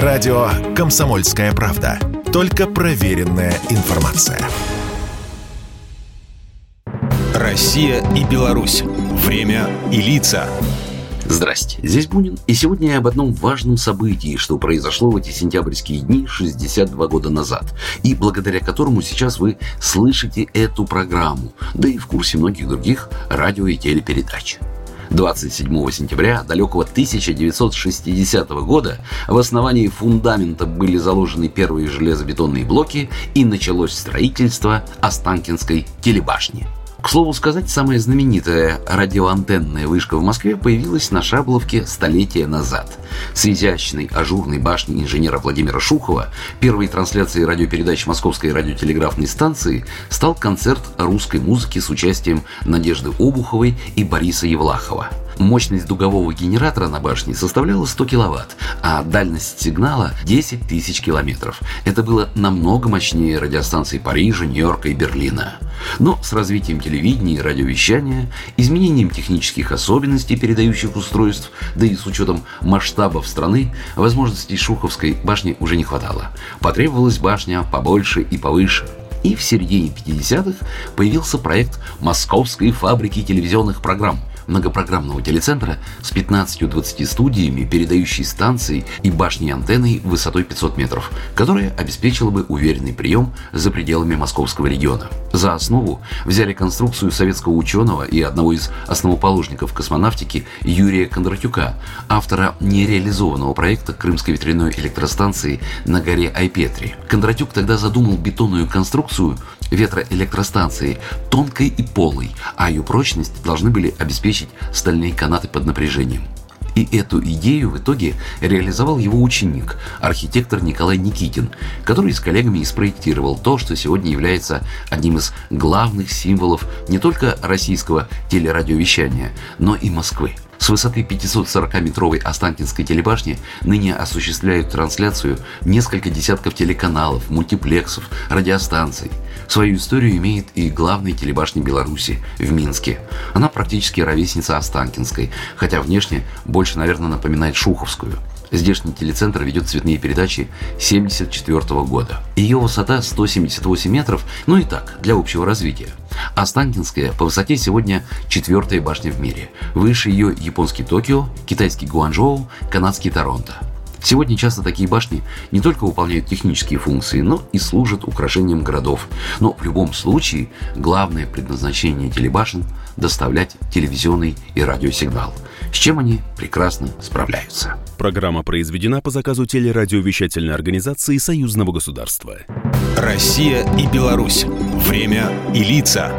Радио «Комсомольская правда». Только проверенная информация. Россия и Беларусь. Время и лица. Здрасте, здесь Бунин, и сегодня я об одном важном событии, что произошло в эти сентябрьские дни 62 года назад, и благодаря которому сейчас вы слышите эту программу, да и в курсе многих других радио и телепередач. 27 сентября далекого 1960 года в основании фундамента были заложены первые железобетонные блоки и началось строительство Останкинской телебашни – к слову сказать, самая знаменитая радиоантенная вышка в Москве появилась на Шабловке столетия назад. С изящной ажурной башни инженера Владимира Шухова первой трансляцией радиопередач Московской радиотелеграфной станции стал концерт русской музыки с участием Надежды Обуховой и Бориса Евлахова – Мощность дугового генератора на башне составляла 100 киловатт, а дальность сигнала 10 тысяч километров. Это было намного мощнее радиостанций Парижа, Нью-Йорка и Берлина. Но с развитием телевидения и радиовещания, изменением технических особенностей передающих устройств, да и с учетом масштабов страны, возможностей Шуховской башни уже не хватало. Потребовалась башня побольше и повыше. И в середине 50-х появился проект Московской фабрики телевизионных программ – многопрограммного телецентра с 15-20 студиями, передающей станцией и башней антенной высотой 500 метров, которая обеспечила бы уверенный прием за пределами московского региона. За основу взяли конструкцию советского ученого и одного из основоположников космонавтики Юрия Кондратюка, автора нереализованного проекта Крымской ветряной электростанции на горе Айпетри. Кондратюк тогда задумал бетонную конструкцию ветроэлектростанции тонкой и полой, а ее прочность должны были обеспечить стальные канаты под напряжением. И эту идею в итоге реализовал его ученик, архитектор Николай Никитин, который с коллегами и спроектировал то, что сегодня является одним из главных символов не только российского телерадиовещания, но и Москвы. С высоты 540-метровой Останкинской телебашни ныне осуществляют трансляцию несколько десятков телеканалов, мультиплексов, радиостанций. Свою историю имеет и главная телебашня Беларуси в Минске. Она практически ровесница Останкинской, хотя внешне больше, наверное, напоминает Шуховскую – Здешний телецентр ведет цветные передачи 1974 года. Ее высота 178 метров, ну и так, для общего развития. Останкинская по высоте сегодня четвертая башня в мире. Выше ее японский Токио, китайский Гуанчжоу, канадский Торонто. Сегодня часто такие башни не только выполняют технические функции, но и служат украшением городов. Но в любом случае главное предназначение телебашен – доставлять телевизионный и радиосигнал, с чем они прекрасно справляются. Программа произведена по заказу телерадиовещательной организации Союзного государства. Россия и Беларусь. Время и лица.